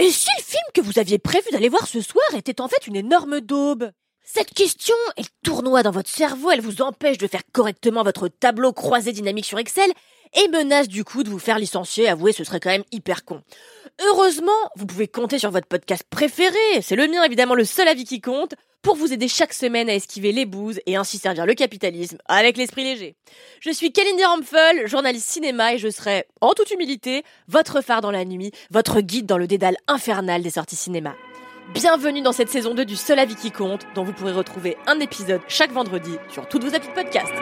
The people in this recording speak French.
Et si le film que vous aviez prévu d'aller voir ce soir était en fait une énorme daube Cette question, elle tournoie dans votre cerveau, elle vous empêche de faire correctement votre tableau croisé dynamique sur Excel et menace du coup de vous faire licencier. Avouez, ce serait quand même hyper con. Heureusement, vous pouvez compter sur votre podcast préféré, c'est le mien évidemment le seul avis qui compte, pour vous aider chaque semaine à esquiver les bouses et ainsi servir le capitalisme avec l'esprit léger. Je suis Kalindi Rampfel, journaliste cinéma et je serai, en toute humilité, votre phare dans la nuit, votre guide dans le dédale infernal des sorties cinéma. Bienvenue dans cette saison 2 du Seul Avis qui compte, dont vous pourrez retrouver un épisode chaque vendredi sur toutes vos applis de podcast.